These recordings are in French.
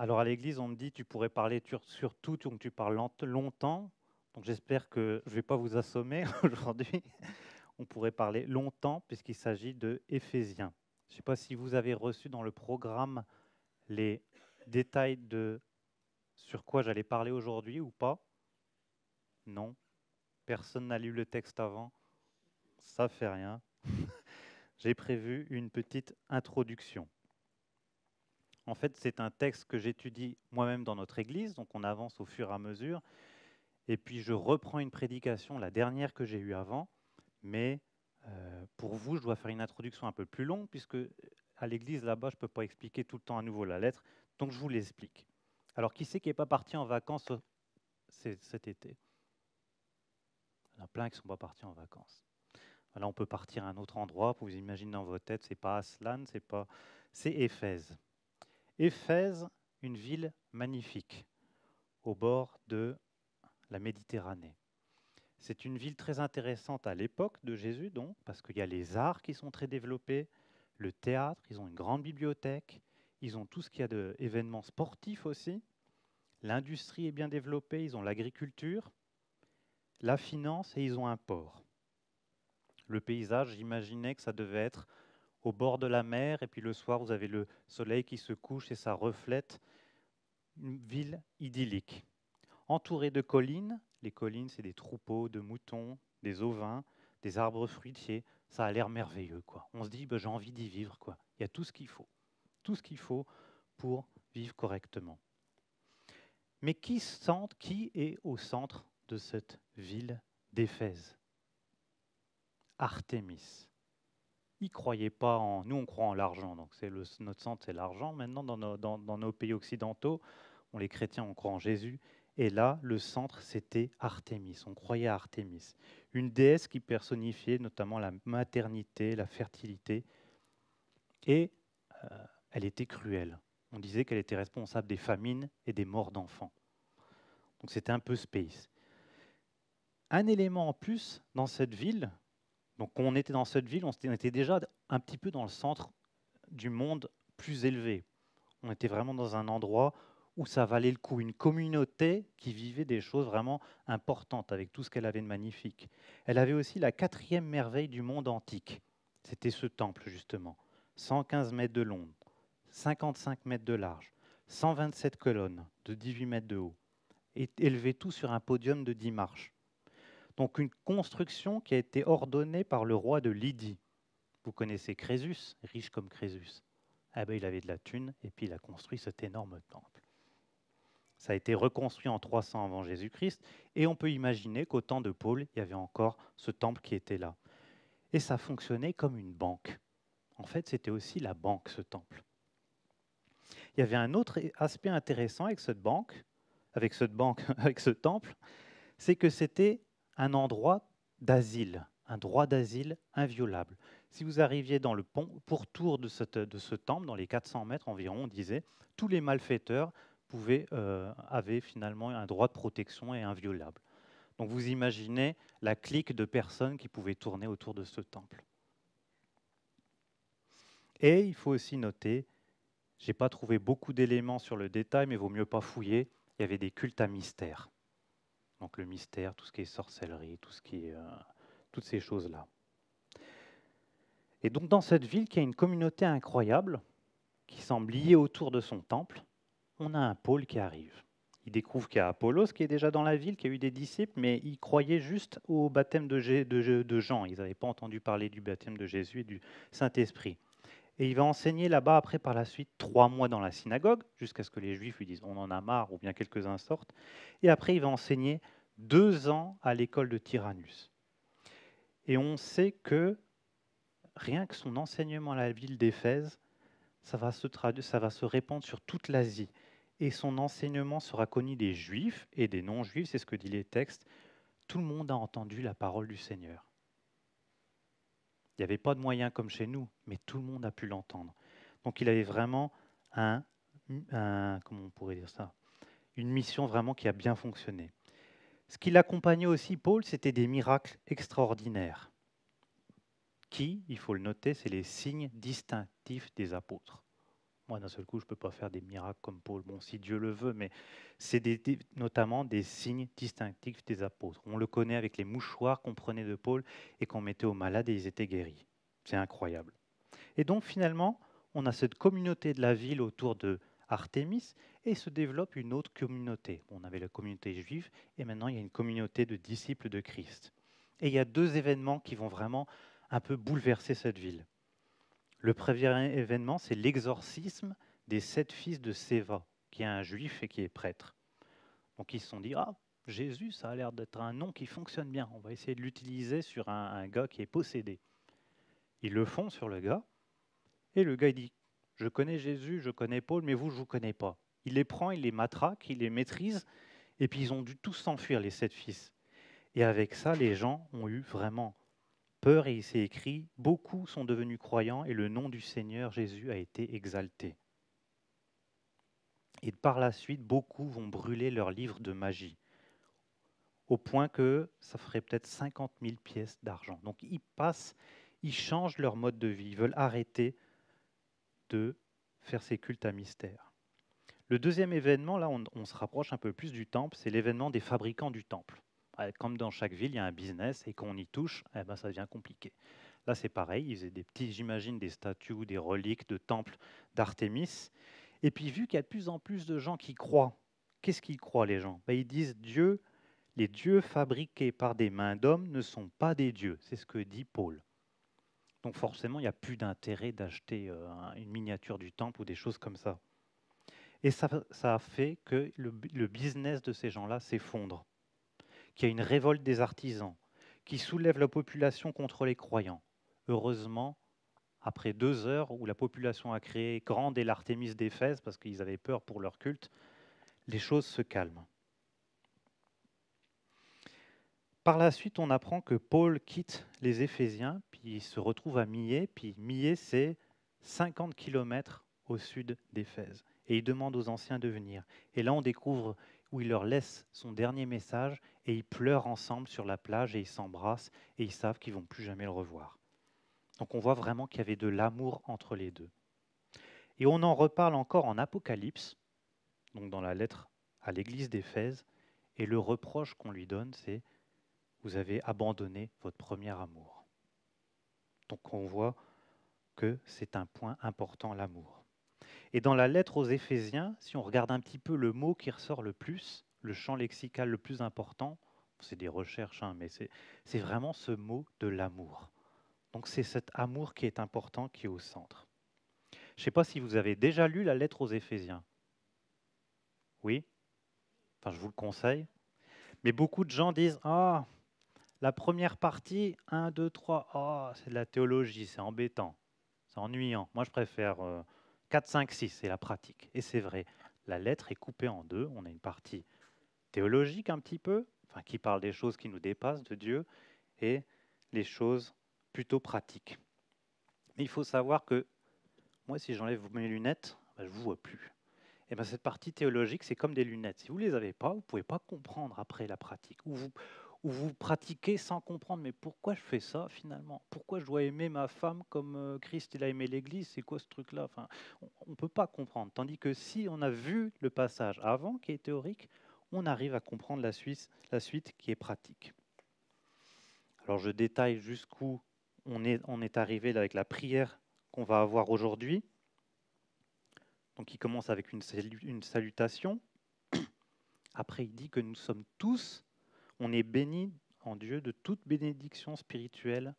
Alors à l'église, on me dit tu pourrais parler sur tout, donc tu parles longtemps. Donc j'espère que je ne vais pas vous assommer aujourd'hui. On pourrait parler longtemps puisqu'il s'agit de Éphésiens. Je ne sais pas si vous avez reçu dans le programme les détails de sur quoi j'allais parler aujourd'hui ou pas. Non. Personne n'a lu le texte avant. Ça fait rien. J'ai prévu une petite introduction. En fait, c'est un texte que j'étudie moi-même dans notre église, donc on avance au fur et à mesure. Et puis je reprends une prédication, la dernière que j'ai eue avant, mais euh, pour vous, je dois faire une introduction un peu plus longue, puisque à l'église là-bas, je ne peux pas expliquer tout le temps à nouveau la lettre, donc je vous l'explique. Alors, qui c'est qui n'est pas parti en vacances cet été? Il y en a plein qui ne sont pas partis en vacances. Là, on peut partir à un autre endroit. Vous imaginez dans votre tête, c'est pas Aslan, c'est pas, c'est Éphèse. Éphèse, une ville magnifique au bord de la Méditerranée. C'est une ville très intéressante à l'époque de Jésus, donc, parce qu'il y a les arts qui sont très développés, le théâtre, ils ont une grande bibliothèque, ils ont tout ce qu'il y a d'événements sportifs aussi, l'industrie est bien développée, ils ont l'agriculture, la finance et ils ont un port. Le paysage, j'imaginais que ça devait être au bord de la mer, et puis le soir, vous avez le soleil qui se couche et ça reflète une ville idyllique. Entourée de collines, les collines, c'est des troupeaux de moutons, des ovins, des arbres fruitiers, ça a l'air merveilleux. Quoi. On se dit, ben, j'ai envie d'y vivre. Quoi. Il y a tout ce qu'il faut, tout ce qu'il faut pour vivre correctement. Mais qui, sente, qui est au centre de cette ville d'Éphèse? Artémis ils croyaient pas en. Nous, on croit en l'argent, donc c'est le, notre centre, c'est l'argent. Maintenant, dans nos, dans, nos, pays occidentaux, on les chrétiens, on croit en Jésus. Et là, le centre, c'était Artémis. On croyait à Artémis, une déesse qui personnifiait notamment la maternité, la fertilité. Et euh, elle était cruelle. On disait qu'elle était responsable des famines et des morts d'enfants. Donc c'était un peu space. Un élément en plus dans cette ville, donc on était dans cette ville, on était déjà un petit peu dans le centre du monde plus élevé. On était vraiment dans un endroit où ça valait le coup, une communauté qui vivait des choses vraiment importantes avec tout ce qu'elle avait de magnifique. Elle avait aussi la quatrième merveille du monde antique. C'était ce temple, justement. 115 mètres de long, 55 mètres de large, 127 colonnes de 18 mètres de haut, et élevé tout sur un podium de 10 marches. Donc une construction qui a été ordonnée par le roi de Lydie. Vous connaissez Crésus, riche comme Crésus. Ah ben, il avait de la thune et puis il a construit cet énorme temple. Ça a été reconstruit en 300 avant Jésus-Christ et on peut imaginer qu'au temps de Paul, il y avait encore ce temple qui était là. Et ça fonctionnait comme une banque. En fait, c'était aussi la banque, ce temple. Il y avait un autre aspect intéressant avec cette banque, avec cette banque, avec ce temple, c'est que c'était un endroit d'asile, un droit d'asile inviolable. Si vous arriviez dans le pont, pourtour de, ce temple, dans les 400 mètres environ, on disait, tous les malfaiteurs pouvaient, euh, avaient finalement un droit de protection et inviolable. Donc vous imaginez la clique de personnes qui pouvaient tourner autour de ce temple. Et il faut aussi noter, j'ai pas trouvé beaucoup d'éléments sur le détail, mais vaut mieux pas fouiller, il y avait des cultes à mystère. Donc le mystère, tout ce qui est sorcellerie, tout ce qui est, euh, toutes ces choses-là. Et donc dans cette ville qui a une communauté incroyable, qui semble liée autour de son temple, on a un pôle qui arrive. Il découvre qu'il y a Apollos qui est déjà dans la ville, qui a eu des disciples, mais il croyait juste au baptême de, Jean. Ils n'avaient pas entendu parler du baptême de Jésus et du Saint-Esprit. Et il va enseigner là-bas après par la suite trois mois dans la synagogue, jusqu'à ce que les Juifs lui disent on en a marre, ou bien quelques-uns sortent. Et après, il va enseigner deux ans à l'école de Tyrannus. Et on sait que rien que son enseignement à la ville d'Éphèse, ça va se ça va se répandre sur toute l'Asie. Et son enseignement sera connu des Juifs et des non-Juifs, c'est ce que dit les textes. Tout le monde a entendu la parole du Seigneur. Il n'y avait pas de moyens comme chez nous, mais tout le monde a pu l'entendre. Donc il avait vraiment un, on pourrait dire ça, une mission vraiment qui a bien fonctionné. Ce qui l'accompagnait aussi, Paul, c'était des miracles extraordinaires, qui, il faut le noter, c'est les signes distinctifs des apôtres. Moi d'un seul coup je ne peux pas faire des miracles comme Paul, bon si Dieu le veut, mais c'est notamment des signes distinctifs des apôtres. On le connaît avec les mouchoirs qu'on prenait de Paul et qu'on mettait aux malades et ils étaient guéris. C'est incroyable. Et donc finalement, on a cette communauté de la ville autour de Artémis et se développe une autre communauté. On avait la communauté juive et maintenant il y a une communauté de disciples de Christ. Et il y a deux événements qui vont vraiment un peu bouleverser cette ville. Le premier événement, c'est l'exorcisme des sept fils de Séva, qui est un juif et qui est prêtre. Donc ils se sont dit, ah, Jésus, ça a l'air d'être un nom qui fonctionne bien. On va essayer de l'utiliser sur un, gars qui est possédé. Ils le font sur le gars. Et le gars, dit, je connais Jésus, je connais Paul, mais vous, je ne vous connais pas. Il les prend, il les matraque, il les maîtrise. Et puis ils ont dû tous s'enfuir, les sept fils. Et avec ça, les gens ont eu vraiment peur et il s'est écrit, beaucoup sont devenus croyants et le nom du Seigneur Jésus a été exalté. Et par la suite, beaucoup vont brûler leurs livres de magie, au point que ça ferait peut-être 50 000 pièces d'argent. Donc ils passent, ils changent leur mode de vie, ils veulent arrêter de faire ces cultes à mystère. Le deuxième événement, là on, on se rapproche un peu plus du temple, c'est l'événement des fabricants du temple comme dans chaque ville, il y a un business et qu'on y touche, eh ben, ça devient compliqué. Là, c'est pareil, ils faisaient des petits, j'imagine, des statues des reliques de temples d'Artémis. Et puis, vu qu'il y a de plus en plus de gens qui croient, qu'est-ce qu'ils croient, les gens? Ben, Ils disent Dieu, les dieux fabriqués par des mains d'hommes ne sont pas des dieux. C'est ce que dit Paul. Donc, forcément, il n'y a plus d'intérêt d'acheter euh, une miniature du temple ou des choses comme ça. Et ça, ça a fait que le business de ces gens-là s'effondre qu'il y a une révolte des artisans, qui soulève la population contre les croyants. Heureusement, après deux heures où la population a créé grande et l'Artémis d'Éphèse, parce qu'ils avaient peur pour leur culte, les choses se calment. Par la suite, on apprend que Paul quitte les Éphésiens, puis il se retrouve à Millet, puis Millet, c'est 50 km au sud d'Éphèse. Et il demande aux anciens de venir. Et là, on découvre où il leur laisse son dernier message et ils pleurent ensemble sur la plage et ils s'embrassent et ils savent qu'ils vont plus jamais le revoir. Donc on voit vraiment qu'il y avait de l'amour entre les deux. Et on en reparle encore en Apocalypse, donc dans la lettre à l'église d'Éphèse, et le reproche qu'on lui donne, c'est vous avez abandonné votre premier amour. Donc on voit que c'est un point important, l'amour. Et dans la lettre aux Éphésiens, si on regarde un petit peu le mot qui ressort le plus, le champ lexical le plus important, c'est des recherches, hein, mais c'est vraiment ce mot de l'amour. Donc c'est cet amour qui est important, qui est au centre. Je ne sais pas si vous avez déjà lu la lettre aux Éphésiens. Oui? Enfin, je vous le conseille. Mais beaucoup de gens disent Ah, la première partie, 1, 2, 3, ah, c'est de la théologie, c'est embêtant, c'est ennuyant. Moi, je préfère. Euh, 4, 5, 6, c'est la pratique. Et c'est vrai, la lettre est coupée en deux. On a une partie théologique un petit peu, enfin, qui parle des choses qui nous dépassent de Dieu, et les choses plutôt pratiques. Mais il faut savoir que moi, si j'enlève mes lunettes, ben, je ne vous vois plus. Et ben, cette partie théologique, c'est comme des lunettes. Si vous ne les avez pas, vous ne pouvez pas comprendre après la pratique. Vous pratiquez sans comprendre, mais pourquoi je fais ça finalement? Pourquoi je dois aimer ma femme comme euh, Christ il a aimé l'Église? C'est quoi ce truc-là? Enfin, On ne peut pas comprendre. Tandis que si on a vu le passage avant qui est théorique, on arrive à comprendre la suite, la suite qui est pratique. Alors je détaille jusqu'où on est, on est arrivé avec la prière qu'on va avoir aujourd'hui. Donc il commence avec une salutation. Après il dit que nous sommes tous on est béni en Dieu de toute bénédiction spirituelle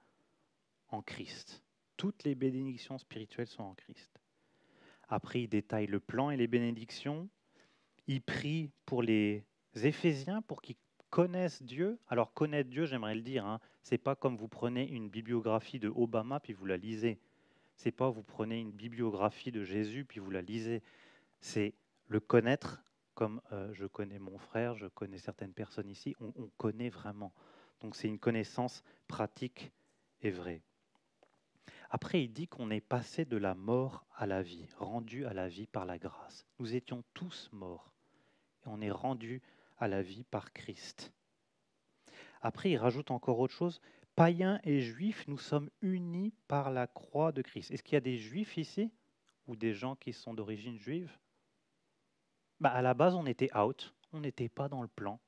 en Christ. Toutes les bénédictions spirituelles sont en Christ. Après, il détaille le plan et les bénédictions. Il prie pour les Éphésiens pour qu'ils connaissent Dieu. Alors connaître Dieu, j'aimerais le dire, hein, c'est pas comme vous prenez une bibliographie de Obama puis vous la lisez. C'est pas vous prenez une bibliographie de Jésus puis vous la lisez. C'est le connaître comme euh, je connais mon frère, je connais certaines personnes ici, on, connaît vraiment. Donc c'est une connaissance pratique et vraie. Après, il dit qu'on est passé de la mort à la vie, rendu à la vie par la grâce. Nous étions tous morts et on est rendu à la vie par Christ. Après, il rajoute encore autre chose. Païens et juifs, nous sommes unis par la croix de Christ. Est-ce qu'il y a des juifs ici ou des gens qui sont d'origine juive? Bah, À la base, on était out, on n'était pas dans le plan.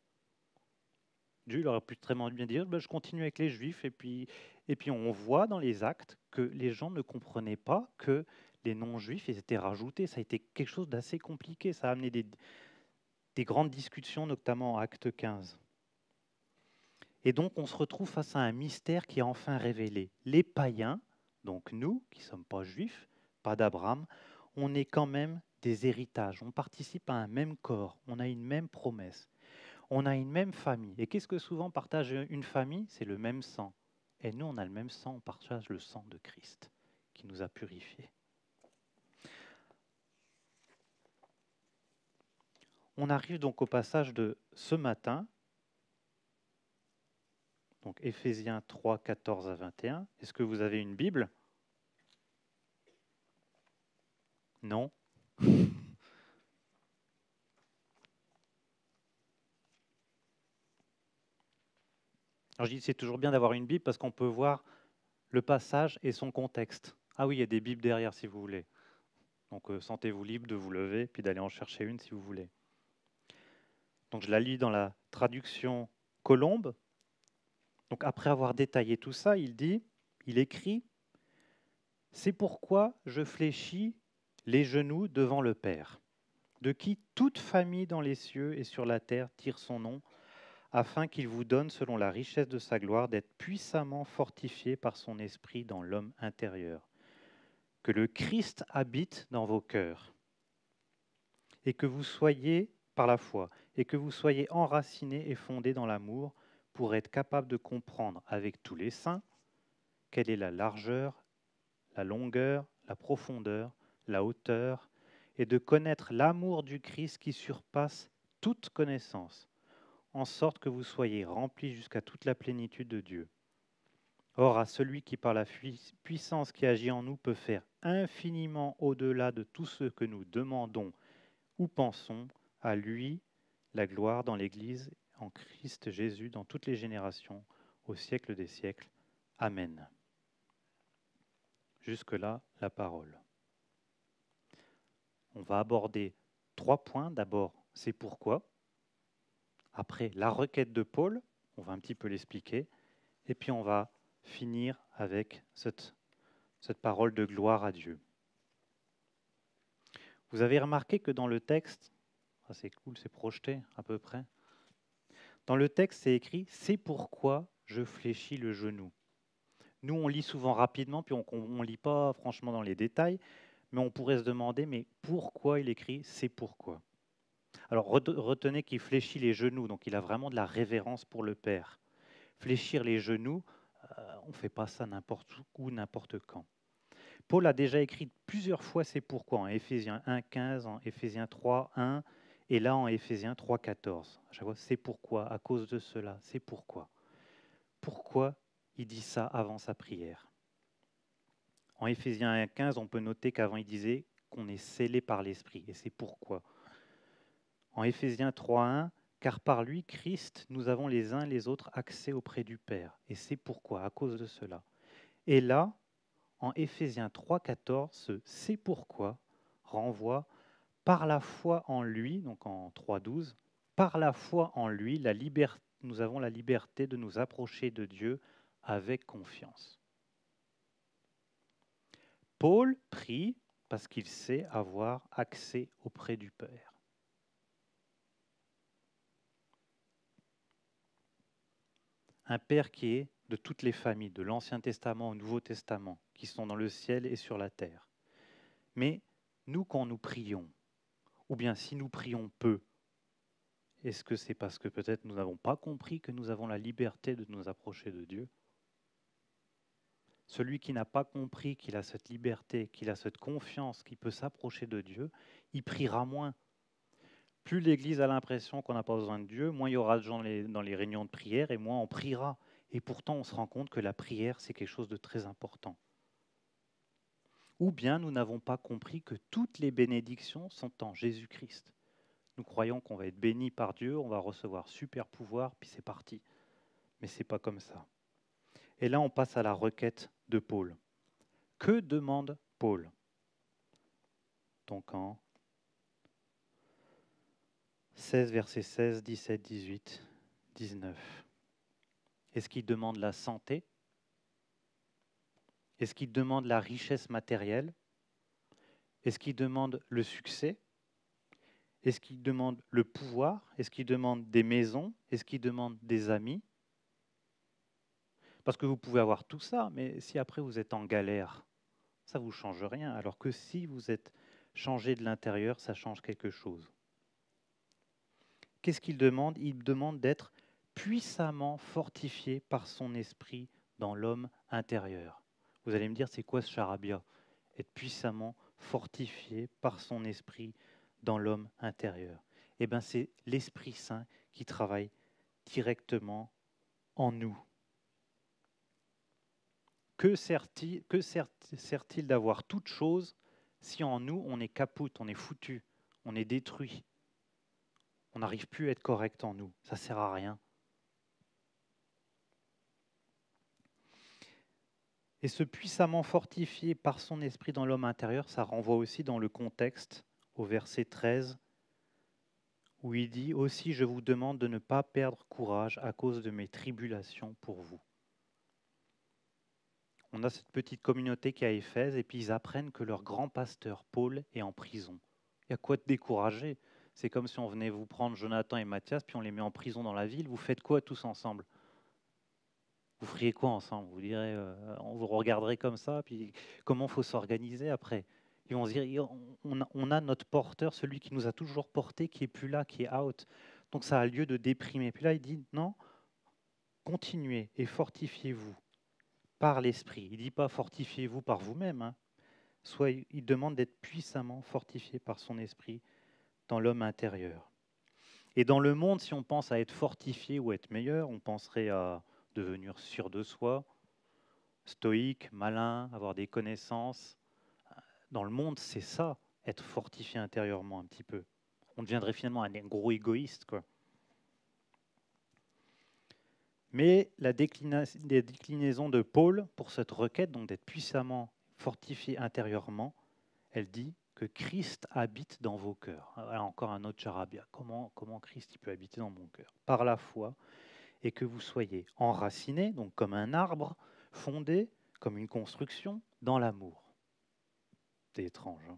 Dieu aurait pu très bien dire bah, je continue avec les juifs, et puis, et puis on voit dans les actes que les gens ne comprenaient pas que les non-juifs étaient rajoutés. Ça a été quelque chose d'assez compliqué, ça a amené des grandes discussions, notamment en acte 15. Et donc on se retrouve face à un mystère qui est enfin révélé. Les païens, donc nous, qui ne sommes pas juifs, pas d'Abraham, on est quand même des héritages, on participe à un même corps, on a une même promesse, on a une même famille. Et qu'est-ce que souvent partage une famille? C'est le même sang. Et nous, on a le même sang, on partage le sang de Christ qui nous a purifiés. On arrive donc au passage de ce matin, donc Éphésiens 3, 14 à 21. Est-ce que vous avez une Bible? Non Alors je dis c'est toujours bien d'avoir une Bible parce qu'on peut voir le passage et son contexte. Ah oui, il y a des Bibles derrière si vous voulez. Donc euh, sentez-vous libre de vous lever puis d'aller en chercher une si vous voulez. Donc je la lis dans la traduction Colombe. Donc après avoir détaillé tout ça, il dit, il écrit, C'est pourquoi je fléchis les genoux devant le Père, de qui toute famille dans les cieux et sur la terre tire son nom, afin qu'il vous donne, selon la richesse de sa gloire, d'être puissamment fortifié par son esprit dans l'homme intérieur. Que le Christ habite dans vos cœurs, et que vous soyez, par la foi, et que vous soyez enracinés et fondés dans l'amour, pour être capable de comprendre avec tous les saints quelle est la largeur, la longueur, la profondeur, la hauteur, et de connaître l'amour du Christ qui surpasse toute connaissance, en sorte que vous soyez remplis jusqu'à toute la plénitude de Dieu. Or, à celui qui, par la puissance qui agit en nous, peut faire infiniment au-delà de tout ce que nous demandons ou pensons, à lui la gloire dans l'Église en Christ Jésus dans toutes les générations, au siècle des siècles. Amen. Jusque-là, la parole. On va aborder trois points. D'abord, c'est pourquoi. Après, la requête de Paul, on va un petit peu l'expliquer. Et puis, on va finir avec cette, parole de gloire à Dieu. Vous avez remarqué que dans le texte, ah, c'est cool, c'est projeté à peu près, dans le texte, c'est écrit C'est pourquoi je fléchis le genou. Nous, on lit souvent rapidement, puis on ne lit pas franchement dans les détails, mais on pourrait se demander Mais pourquoi il écrit C'est pourquoi? Alors retenez qu'il fléchit les genoux, donc il a vraiment de la révérence pour le Père. Fléchir les genoux, euh, on ne fait pas ça n'importe où, n'importe quand. Paul a déjà écrit plusieurs fois c'est pourquoi, en Éphésiens 1.15, en Éphésiens 3.1, et là, en Éphésiens 3.14, c'est pourquoi, à cause de cela, c'est pourquoi. Pourquoi il dit ça avant sa prière? En Éphésiens 1.15, on peut noter qu'avant il disait qu'on est scellé par l'Esprit, et c'est pourquoi. En Éphésiens 3.1, car par lui, Christ, nous avons les uns les autres accès auprès du Père, et c'est pourquoi, à cause de cela. Et là, en Éphésiens 3.14, ce c'est pourquoi renvoie par la foi en lui, donc en 3.12, par la foi en lui, nous avons la liberté de nous approcher de Dieu avec confiance. Paul prie parce qu'il sait avoir accès auprès du Père. Un Père qui est de toutes les familles, de l'Ancien Testament au Nouveau Testament, qui sont dans le ciel et sur la terre. Mais nous, quand nous prions, ou bien si nous prions peu, est-ce que c'est parce que peut-être nous n'avons pas compris que nous avons la liberté de nous approcher de Dieu? Celui qui n'a pas compris qu'il a cette liberté, qu'il a cette confiance, qu'il peut s'approcher de Dieu, il priera moins. Plus l'Église a l'impression qu'on n'a pas besoin de Dieu, moins il y aura de gens dans les réunions de prière et moins on priera. Et pourtant, on se rend compte que la prière, c'est quelque chose de très important ou bien nous n'avons pas compris que toutes les bénédictions sont en Jésus-Christ. Nous croyons qu'on va être béni par Dieu, on va recevoir super pouvoir, puis c'est parti. Mais ce n'est pas comme ça. Et là, on passe à la requête de Paul. Que demande Paul? Donc en 16, versets 16, 17, 18, 19. Est-ce qu'il demande la santé? Est-ce qu'il demande la richesse matérielle? Est-ce qu'il demande le succès? Est-ce qu'il demande le pouvoir? Est-ce qu'il demande des maisons? Est-ce qu'il demande des amis? Parce que vous pouvez avoir tout ça, mais si après vous êtes en galère, ça ne vous change rien. Alors que si vous êtes changé de l'intérieur, ça change quelque chose. Qu'est-ce qu'il demande? Il demande d'être puissamment fortifié par son esprit dans l'homme intérieur. Vous allez me dire, c'est quoi ce charabia? Être puissamment fortifié par son esprit dans l'homme intérieur. Eh bien, c'est l'Esprit Saint qui travaille directement en nous. Que sert-il d'avoir toute chose si en nous on est capoute, on est foutu, on est détruit? On n'arrive plus à être correct en nous. Ça ne sert à rien. Et ce puissamment fortifié par son esprit dans l'homme intérieur, ça renvoie aussi dans le contexte au verset 13, où il dit Aussi je vous demande de ne pas perdre courage à cause de mes tribulations pour vous. On a cette petite communauté qui est à Éphèse, et puis ils apprennent que leur grand pasteur, Paul, est en prison. Il y a quoi de décourager C'est comme si on venait vous prendre Jonathan et Mathias, puis on les met en prison dans la ville. Vous faites quoi tous ensemble? Vous feriez quoi ensemble? Vous direz, euh, on vous regarderait comme ça, puis comment faut s'organiser après? Ils vont se dire, on a, notre porteur, celui qui nous a toujours porté, qui est plus là, qui est out. Donc ça a lieu de déprimer. Puis là, il dit, non, continuez et fortifiez-vous par l'esprit. Il ne dit pas fortifiez-vous par vous-même. Hein. Soit il demande d'être puissamment fortifié par son esprit dans l'homme intérieur. Et dans le monde, si on pense à être fortifié ou être meilleur, on penserait à devenir sûr de soi, stoïque, malin, avoir des connaissances. Dans le monde, c'est ça, être fortifié intérieurement un petit peu. On deviendrait finalement un gros égoïste. Quoi. Mais la déclinaison de Paul pour cette requête, donc d'être puissamment fortifié intérieurement, elle dit que Christ habite dans vos cœurs. Alors encore un autre charabia. Comment, Christ peut habiter dans mon cœur? Par la foi et que vous soyez enraciné, donc comme un arbre, fondé comme une construction dans l'amour. C'est étrange. Hein?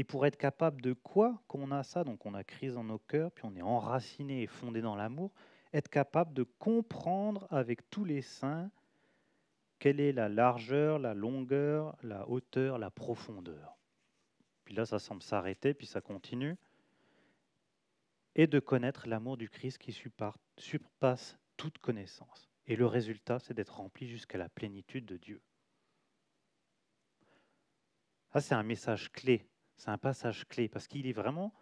et pour être capable de quoi qu'on a ça, donc on a crise dans nos cœurs, puis on est enraciné et fondé dans l'amour, être capable de comprendre avec tous les saints quelle est la largeur, la longueur, la hauteur, la profondeur. Puis là, ça semble s'arrêter, puis ça continue et de connaître l'amour du Christ qui surpasse toute connaissance. Et le résultat, c'est d'être rempli jusqu'à la plénitude de Dieu. Ça, c'est un message clé, c'est un passage clé, parce qu'il est vraiment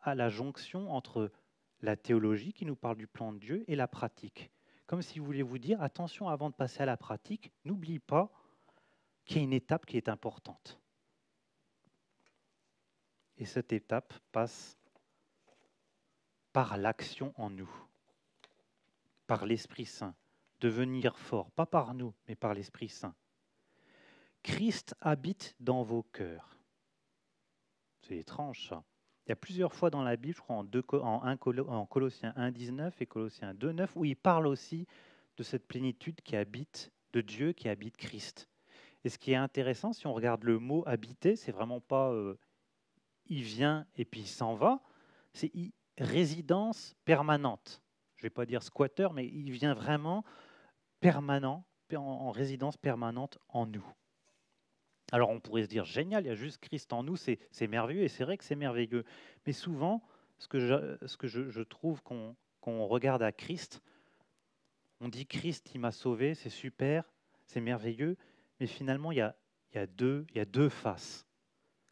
à la jonction entre la théologie qui nous parle du plan de Dieu et la pratique. Comme si vous voulez vous dire, attention, avant de passer à la pratique, n'oublie pas qu'il y a une étape qui est importante. Et cette étape passe par l'action en nous, par l'Esprit Saint, devenir fort, pas par nous, mais par l'Esprit Saint. Christ habite dans vos cœurs. C'est étrange ça. Il y a plusieurs fois dans la Bible, je crois en, deux, en, en Colossiens 1.19 et Colossiens 2.9, où il parle aussi de cette plénitude qui habite, de Dieu qui habite Christ. Et ce qui est intéressant, si on regarde le mot habiter, c'est vraiment pas euh, il vient et puis il s'en va, c'est résidence permanente. Je ne vais pas dire squatter, mais il vient vraiment permanent, en résidence permanente en nous. Alors on pourrait se dire, génial, il y a juste Christ en nous, c'est merveilleux, et c'est vrai que c'est merveilleux. Mais souvent, ce que je, trouve qu'on regarde à Christ, on dit Christ, il m'a sauvé, c'est super, c'est merveilleux, mais finalement, il y a deux faces.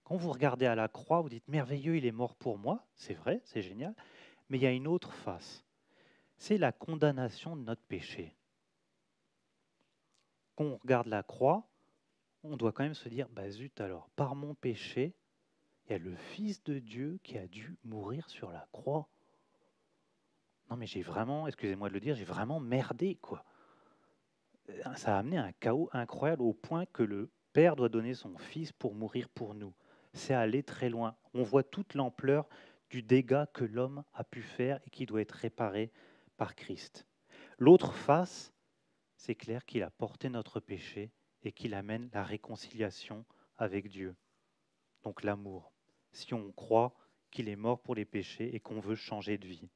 Quand vous regardez à la croix, vous dites merveilleux, il est mort pour moi, c'est vrai, c'est génial, mais il y a une autre face. C'est la condamnation de notre péché. Quand on regarde la croix, on doit quand même se dire, bah zut alors, par mon péché, il y a le Fils de Dieu qui a dû mourir sur la croix. Non mais j'ai vraiment, excusez-moi de le dire, j'ai vraiment merdé quoi. Ça a amené un chaos incroyable au point que le Père doit donner son Fils pour mourir pour nous c'est aller très loin. On voit toute l'ampleur du dégât que l'homme a pu faire et qui doit être réparé par Christ. L'autre face, c'est clair qu'il a porté notre péché et qu'il amène la réconciliation avec Dieu. Donc l'amour. Si on croit qu'il est mort pour les péchés et qu'on veut changer de vie.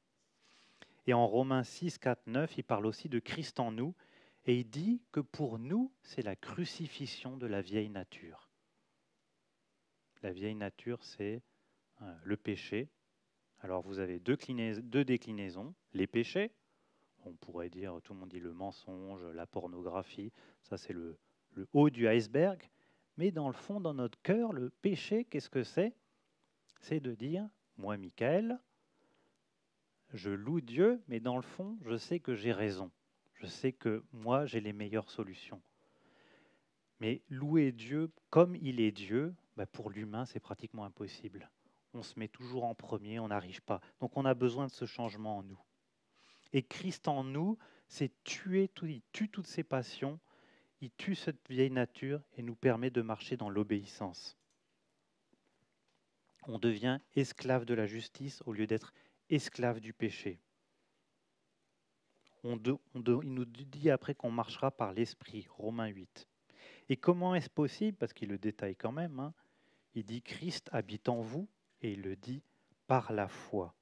Et en Romains 6, 4, 9, il parle aussi de Christ en nous et il dit que pour nous, c'est la crucifixion de la vieille nature. La vieille nature, c'est euh, le péché. Alors vous avez deux, deux déclinaisons. Les péchés, on pourrait dire, tout le monde dit le mensonge, la pornographie, ça c'est le, le haut du iceberg. Mais dans le fond, dans notre cœur, le péché, qu'est-ce que c'est? C'est de dire, moi, Michael, je loue Dieu, mais dans le fond, je sais que j'ai raison. Je sais que moi, j'ai les meilleures solutions. Mais louer Dieu comme il est Dieu, bah, pour l'humain, c'est pratiquement impossible. On se met toujours en premier, on n'arrive pas. Donc on a besoin de ce changement en nous. Et Christ en nous, c'est tuer tue toutes ses passions, il tue cette vieille nature et nous permet de marcher dans l'obéissance. On devient esclave de la justice au lieu d'être esclave du péché. On il nous dit après qu'on marchera par l'Esprit, Romains 8. Et comment est-ce possible Parce qu'il le détaille quand même. Hein. Il dit Christ habite en vous et il le dit par la foi.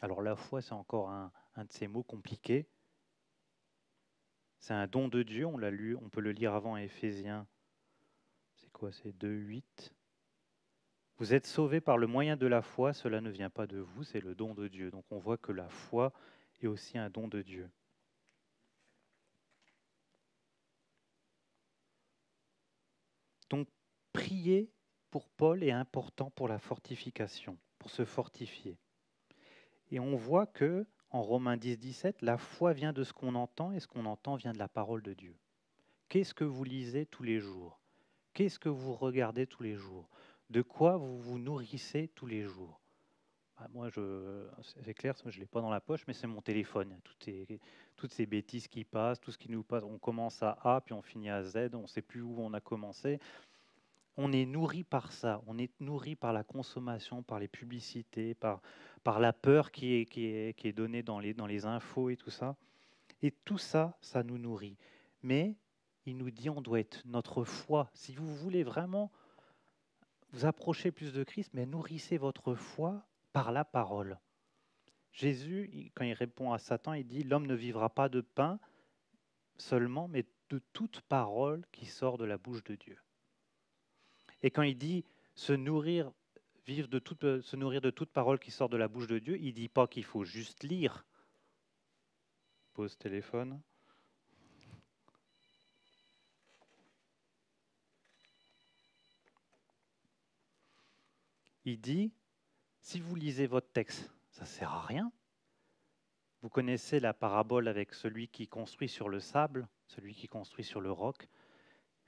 Alors la foi, c'est encore un, de ces mots compliqués. C'est un don de Dieu, on l'a lu, on peut le lire avant à Éphésiens. C'est quoi C'est 2, 8. Vous êtes sauvés par le moyen de la foi, cela ne vient pas de vous, c'est le don de Dieu. Donc on voit que la foi est aussi un don de Dieu. Donc prier pour Paul est important pour la fortification, pour se fortifier. Et on voit que en Romains 10, 17, la foi vient de ce qu'on entend et ce qu'on entend vient de la parole de Dieu. Qu'est-ce que vous lisez tous les jours? Qu'est-ce que vous regardez tous les jours? De quoi vous vous nourrissez tous les jours? Bah, Moi, c'est clair, je ne l'ai pas dans la poche, mais c'est mon téléphone. Toutes ces bêtises qui passent, tout ce qui nous passe. On commence à A, puis on finit à Z, on ne sait plus où on a commencé on est nourri par ça, on est nourri par la consommation, par les publicités, par, par la peur qui est, qui, est, qui est donnée dans les, dans les infos et tout ça. Et tout ça, ça nous nourrit. Mais il nous dit on doit être notre foi. Si vous voulez vraiment vous approcher plus de Christ, mais nourrissez votre foi par la parole. Jésus, quand il répond à Satan, il dit L'homme ne vivra pas de pain seulement, mais de toute parole qui sort de la bouche de Dieu. Et quand il dit se nourrir, de toute, euh, de toute parole qui sort de la bouche de Dieu, il ne dit pas qu'il faut juste lire. Pause téléphone. Il dit, si vous lisez votre texte, ça ne sert à rien. Vous connaissez la parabole avec celui qui construit sur le sable, celui qui construit sur le roc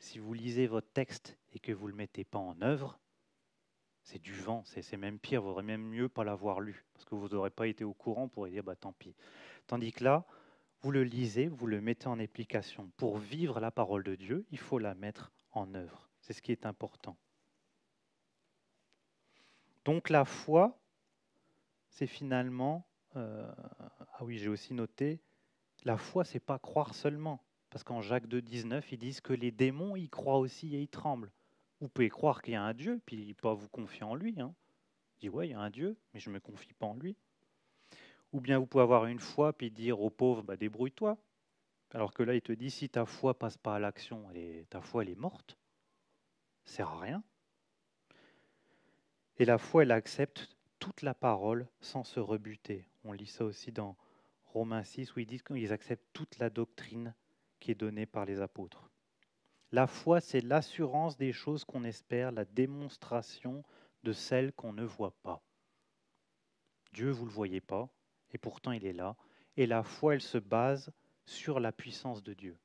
si vous lisez votre texte et que vous ne le mettez pas en œuvre, c'est du vent, c'est même pire, vous aurez même mieux pas l'avoir lu, parce que vous n'aurez pas été au courant pour dire bah tant pis. Tandis que là, vous le lisez, vous le mettez en application. Pour vivre la parole de Dieu, il faut la mettre en œuvre. C'est ce qui est important. Donc la foi, c'est finalement, euh, ah oui, j'ai aussi noté, la foi, c'est pas croire seulement. Parce qu'en Jacques 2, 19, ils disent que les démons y croient aussi et ils tremblent. Vous pouvez croire qu'il y a un Dieu, puis pas vous confier en lui. Hein. Il dit, ouais, il y a un Dieu, mais je ne me confie pas en lui. Ou bien vous pouvez avoir une foi, puis dire aux pauvres, bah, débrouille-toi. Alors que là, il te dit, si ta foi passe pas à l'action, ta foi, elle est morte. Ça sert à rien. Et la foi, elle accepte toute la parole sans se rebuter. On lit ça aussi dans Romains 6, où ils disent qu'ils acceptent toute la doctrine qui est donné par les apôtres. La foi, c'est l'assurance des choses qu'on espère, la démonstration de celles qu'on ne voit pas. Dieu, vous ne le voyez pas, et pourtant il est là. Et la foi, elle se base sur la puissance de Dieu.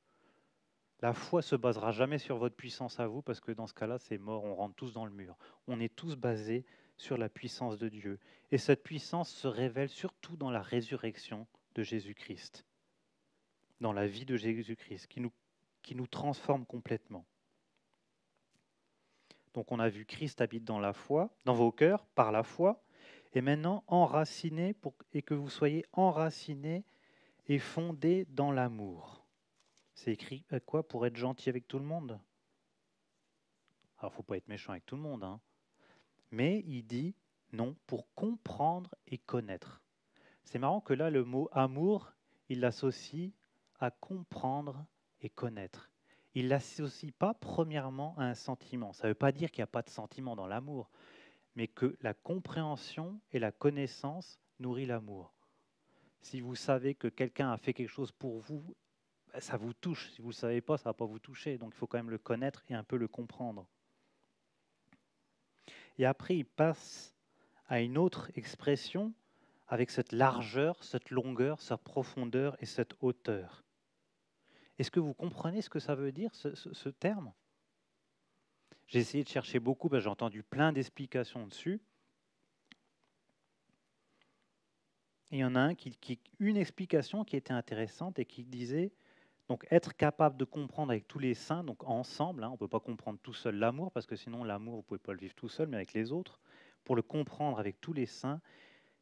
La foi se basera jamais sur votre puissance à vous, parce que dans ce cas-là, c'est mort, on rentre tous dans le mur. On est tous basés sur la puissance de Dieu. Et cette puissance se révèle surtout dans la résurrection de Jésus-Christ dans la vie de Jésus-Christ, qui nous, qui nous transforme complètement. Donc on a vu Christ habite dans la foi, dans vos cœurs, par la foi, et maintenant enraciné et que vous soyez enracinés et fondés dans l'amour. C'est écrit quoi Pour être gentil avec tout le monde? Alors faut pas être méchant avec tout le monde, hein. mais il dit non, pour comprendre et connaître. C'est marrant que là, le mot amour, il l'associe à comprendre et connaître. Il l'associe pas premièrement à un sentiment. Ça ne veut pas dire qu'il n'y a pas de sentiment dans l'amour, mais que la compréhension et la connaissance nourrit l'amour. Si vous savez que quelqu'un a fait quelque chose pour vous, ben, ça vous touche. Si vous ne le savez pas, ça ne va pas vous toucher. Donc il faut quand même le connaître et un peu le comprendre. Et après, il passe à une autre expression avec cette largeur, cette longueur, cette profondeur et cette hauteur. Est-ce que vous comprenez ce que ça veut dire, ce, terme? J'ai essayé de chercher beaucoup, j'ai entendu plein d'explications dessus. il y en a un qui, une explication qui était intéressante et qui disait donc être capable de comprendre avec tous les saints, donc ensemble. Hein, on ne peut pas comprendre tout seul l'amour parce que sinon l'amour vous pouvez pas le vivre tout seul, mais avec les autres. Pour le comprendre avec tous les saints,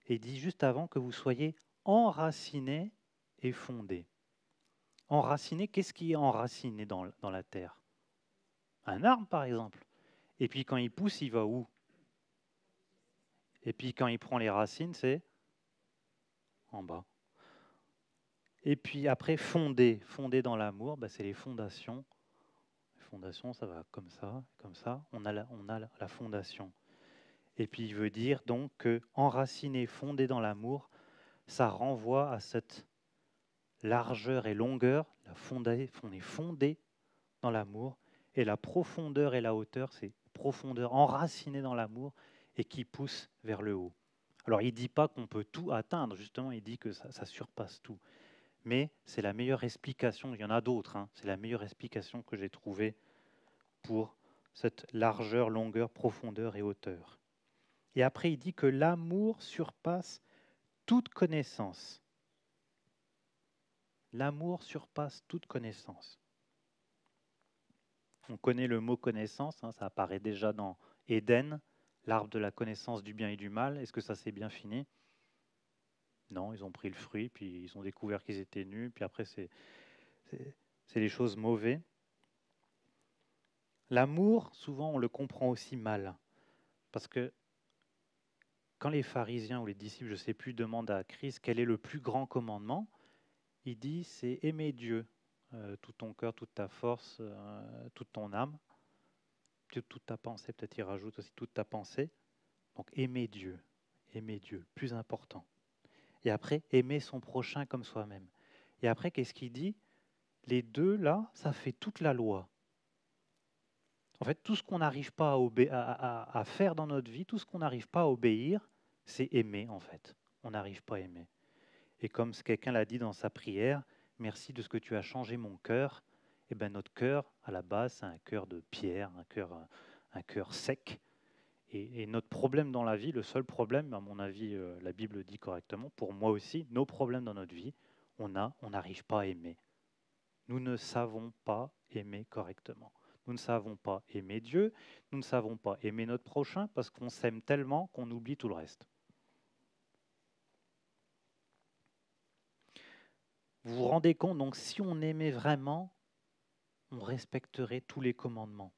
et dit juste avant que vous soyez enracinés et fondés. Enraciné, qu'est-ce qui est enraciné dans, la terre? Un arbre, par exemple. Et puis quand il pousse, il va où? Et puis quand il prend les racines, c'est en bas. Et puis après, fonder, fonder dans l'amour, bah, c'est les fondations. Les fondations, ça va comme ça, comme ça. On a on a la fondation. Et puis il veut dire donc que enraciné, fondé dans l'amour, ça renvoie à cette largeur et longueur, la fondée, on est fondé dans l'amour, et la profondeur et la hauteur, c'est profondeur enracinée dans l'amour et qui pousse vers le haut. Alors il ne dit pas qu'on peut tout atteindre, justement, il dit que ça, surpasse tout. Mais c'est la meilleure explication, il y en a d'autres, hein, c'est la meilleure explication que j'ai trouvée pour cette largeur, longueur, profondeur et hauteur. Et après, il dit que l'amour surpasse toute connaissance. L'amour surpasse toute connaissance. On connaît le mot connaissance, hein, ça apparaît déjà dans Éden, l'arbre de la connaissance du bien et du mal. Est-ce que ça s'est bien fini? Non, ils ont pris le fruit, puis ils ont découvert qu'ils étaient nus, puis après c'est, c'est les choses mauvaises. L'amour, souvent on le comprend aussi mal, parce que quand les pharisiens ou les disciples, je ne sais plus, demandent à Christ quel est le plus grand commandement, il dit c'est aimer Dieu, euh, tout ton cœur, toute ta force, euh, toute ton âme, toute ta pensée, peut-être il rajoute aussi toute ta pensée. Donc aimer Dieu, aimer Dieu, plus important. Et après, aimer son prochain comme soi-même. Et après, qu'est-ce qu'il dit? Les deux, là, ça fait toute la loi. En fait, tout ce qu'on n'arrive pas à, à, faire dans notre vie, tout ce qu'on n'arrive pas à obéir, c'est aimer en fait. On n'arrive pas à aimer. Et comme quelqu'un l'a dit dans sa prière, merci de ce que tu as changé mon cœur. Et eh ben notre cœur, à la base, c'est un cœur de pierre, un cœur, un cœur sec. Et, notre problème dans la vie, le seul problème, à mon avis, euh, la Bible dit correctement, pour moi aussi, nos problèmes dans notre vie, on a, on n'arrive pas à aimer. Nous ne savons pas aimer correctement. Nous ne savons pas aimer Dieu, nous ne savons pas aimer notre prochain parce qu'on s'aime tellement qu'on oublie tout le reste. Vous vous rendez compte, donc si on aimait vraiment, on respecterait tous les commandements.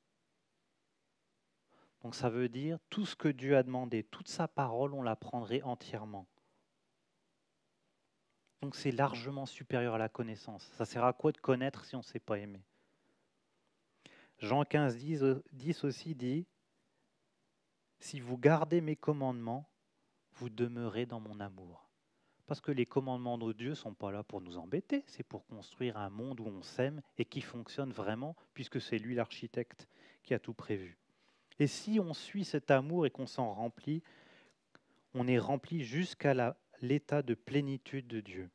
Donc ça veut dire tout ce que Dieu a demandé, toute sa parole, on la prendrait entièrement. Donc c'est largement supérieur à la connaissance. Ça sert à quoi de connaître si on ne sait pas aimer? Jean 15, 10 aussi dit, Si vous gardez mes commandements, vous demeurez dans mon amour. Parce que les commandements de Dieu ne sont pas là pour nous embêter, c'est pour construire un monde où on s'aime et qui fonctionne vraiment, puisque c'est lui l'architecte qui a tout prévu. Et si on suit cet amour et qu'on s'en remplit, on est rempli jusqu'à l'état de plénitude de Dieu.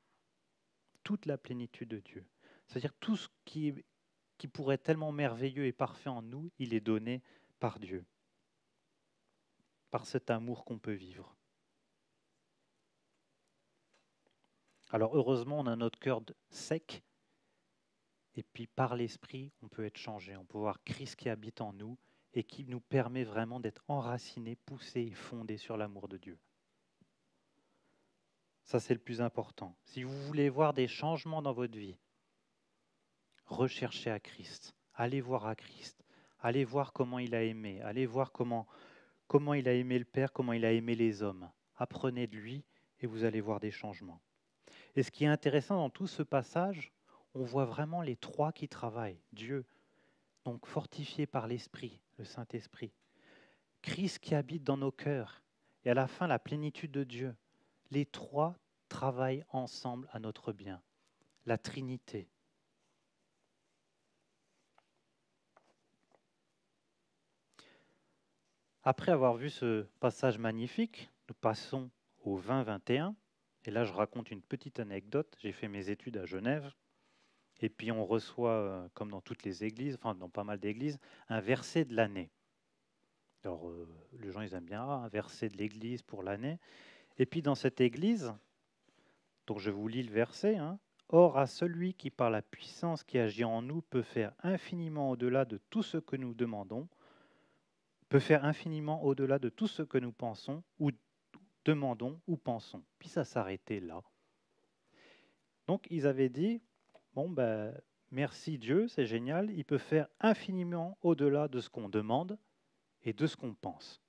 Toute la plénitude de Dieu. C'est-à-dire tout ce qui, pourrait être tellement merveilleux et parfait en nous, il est donné par Dieu. Par cet amour qu'on peut vivre. Alors heureusement, on a notre cœur sec, et puis par l'Esprit, on peut être changé. On peut voir Christ qui habite en nous, et qui nous permet vraiment d'être enracinés, poussés et fondés sur l'amour de Dieu. Ça, c'est le plus important. Si vous voulez voir des changements dans votre vie, recherchez à Christ. Allez voir à Christ. Allez voir comment il a aimé. Allez voir comment, comment il a aimé le Père, comment il a aimé les hommes. Apprenez de lui et vous allez voir des changements. Et ce qui est intéressant dans tout ce passage, on voit vraiment les trois qui travaillent. Dieu, donc fortifié par l'Esprit, le Saint-Esprit. Christ qui habite dans nos cœurs. Et à la fin, la plénitude de Dieu. Les trois travaillent ensemble à notre bien. La Trinité. Après avoir vu ce passage magnifique, nous passons au 20-21. Et là, je raconte une petite anecdote. J'ai fait mes études à Genève. Et puis, on reçoit, euh, comme dans toutes les églises, enfin, dans pas mal d'églises, un verset de l'année. Alors, euh, les gens, ils aiment bien ah, un verset de l'église pour l'année. Et puis, dans cette église, donc je vous lis le verset, hein, Or, à celui qui, par la puissance qui agit en nous, peut faire infiniment au-delà de tout ce que nous demandons, peut faire infiniment au-delà de tout ce que nous pensons ou demandons ou pensons. Puis ça s'arrêtait là. Donc ils avaient dit, bon ben merci Dieu, c'est génial, il peut faire infiniment au-delà de ce qu'on demande et de ce qu'on pense.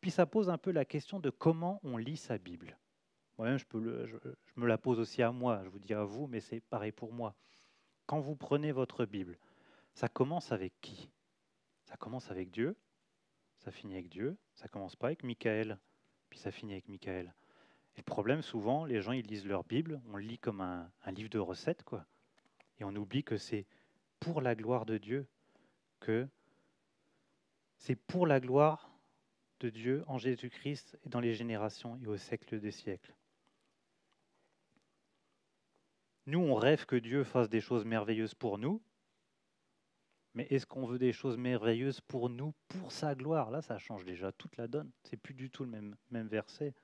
Puis ça pose un peu la question de comment on lit sa Bible. Moi-même, je me la pose aussi à moi, je vous dis à vous, mais c'est pareil pour moi. Quand vous prenez votre Bible, ça commence avec qui? Ça commence avec Dieu, ça finit avec Dieu, ça commence pas avec Michael, puis ça finit avec Michael. Le problème, souvent, les gens, ils lisent leur Bible, on lit comme un, un livre de recettes, quoi. Et on oublie que c'est pour la gloire de Dieu que c'est pour la gloire de Dieu en Jésus-Christ et dans les générations et au siècle des siècles. Nous, on rêve que Dieu fasse des choses merveilleuses pour nous, mais est-ce qu'on veut des choses merveilleuses pour nous, pour sa gloire? Là, ça change déjà toute la donne. C'est plus du tout le même, même verset.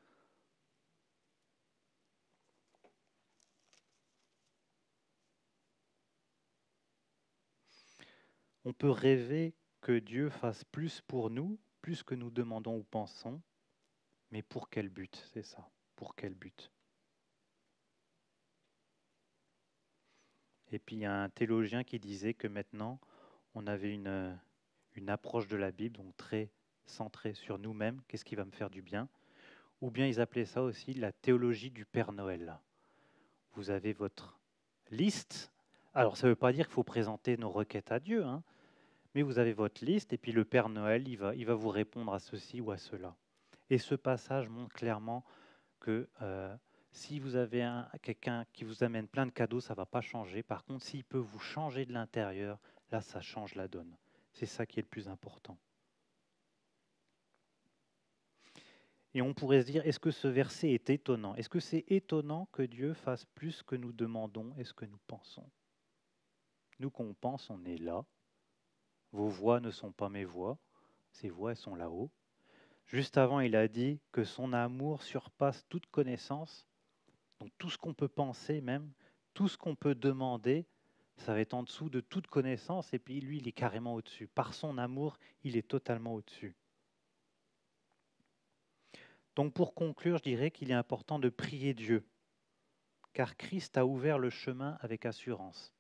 On peut rêver que Dieu fasse plus pour nous, plus que nous demandons ou pensons, mais pour quel but? C'est ça. Pour quel but? Et puis il y a un théologien qui disait que maintenant, on avait une, une approche de la Bible, donc très centrée sur nous-mêmes, qu'est-ce qui va me faire du bien, ou bien ils appelaient ça aussi la théologie du Père Noël. Vous avez votre liste, alors ça ne veut pas dire qu'il faut présenter nos requêtes à Dieu, hein, mais vous avez votre liste, et puis le Père Noël, il va, il va vous répondre à ceci ou à cela. Et ce passage montre clairement que euh, si vous avez quelqu'un qui vous amène plein de cadeaux, ça ne va pas changer. Par contre, s'il peut vous changer de l'intérieur, là, ça change la donne. C'est ça qui est le plus important. Et on pourrait se dire, est-ce que ce verset est étonnant? Est-ce que c'est étonnant que Dieu fasse plus que nous demandons et ce que nous pensons? Nous, qu'on pense, on est là. Vos voix ne sont pas mes voix. Ces voix, elles sont là-haut. Juste avant, il a dit que son amour surpasse toute connaissance. Donc tout ce qu'on peut penser même, tout ce qu'on peut demander, ça va être en dessous de toute connaissance, et puis lui, il est carrément au-dessus. Par son amour, il est totalement au-dessus. Donc pour conclure, je dirais qu'il est important de prier Dieu, car Christ a ouvert le chemin avec assurance.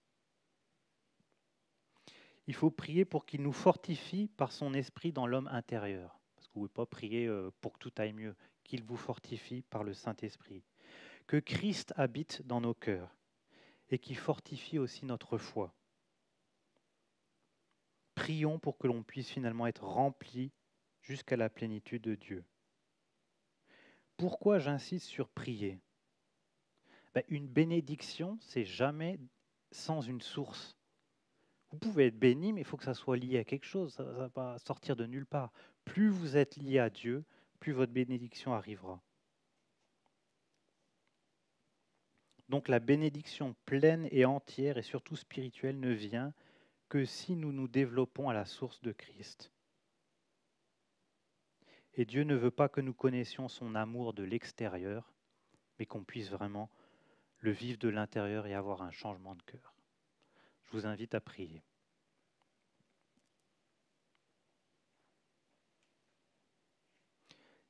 Il faut prier pour qu'il nous fortifie par son esprit dans l'homme intérieur. Parce que vous ne pouvez pas prier euh, pour que tout aille mieux, qu'il vous fortifie par le Saint-Esprit. Que Christ habite dans nos cœurs et qui fortifie aussi notre foi. Prions pour que l'on puisse finalement être rempli jusqu'à la plénitude de Dieu. Pourquoi j'insiste sur prier? Ben, Une bénédiction, c'est jamais sans une source. Vous pouvez être béni, mais il faut que ça soit lié à quelque chose, ça ne va pas sortir de nulle part. Plus vous êtes lié à Dieu, plus votre bénédiction arrivera. Donc la bénédiction pleine et entière et surtout spirituelle ne vient que si nous nous développons à la source de Christ. Et Dieu ne veut pas que nous connaissions son amour de l'extérieur, mais qu'on puisse vraiment le vivre de l'intérieur et avoir un changement de cœur. Je vous invite à prier.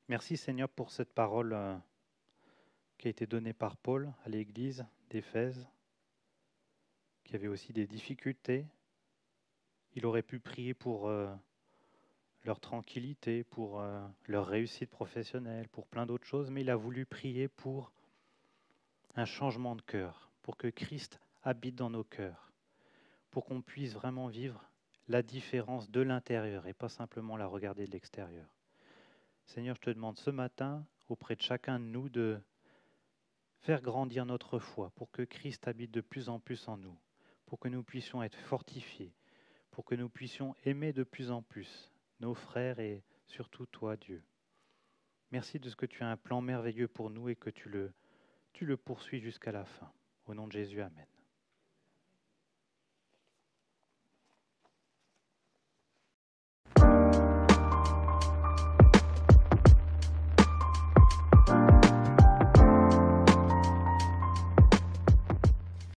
Merci Seigneur pour cette parole euh, qui a été donnée par Paul à l'église d'Éphèse, qui avait aussi des difficultés. Il aurait pu prier pour euh, leur tranquillité, pour euh, leur réussite professionnelle, pour plein d'autres choses, mais il a voulu prier pour un changement de cœur, pour que Christ habite dans nos cœurs, pour qu'on puisse vraiment vivre la différence de l'intérieur et pas simplement la regarder de l'extérieur. Seigneur, je te demande ce matin, auprès de chacun de nous, de faire grandir notre foi pour que Christ habite de plus en plus en nous, pour que nous puissions être fortifiés, pour que nous puissions aimer de plus en plus nos frères et surtout toi, Dieu. Merci de ce que tu as un plan merveilleux pour nous et que tu le, tu le poursuis jusqu'à la fin. Au nom de Jésus, Amen.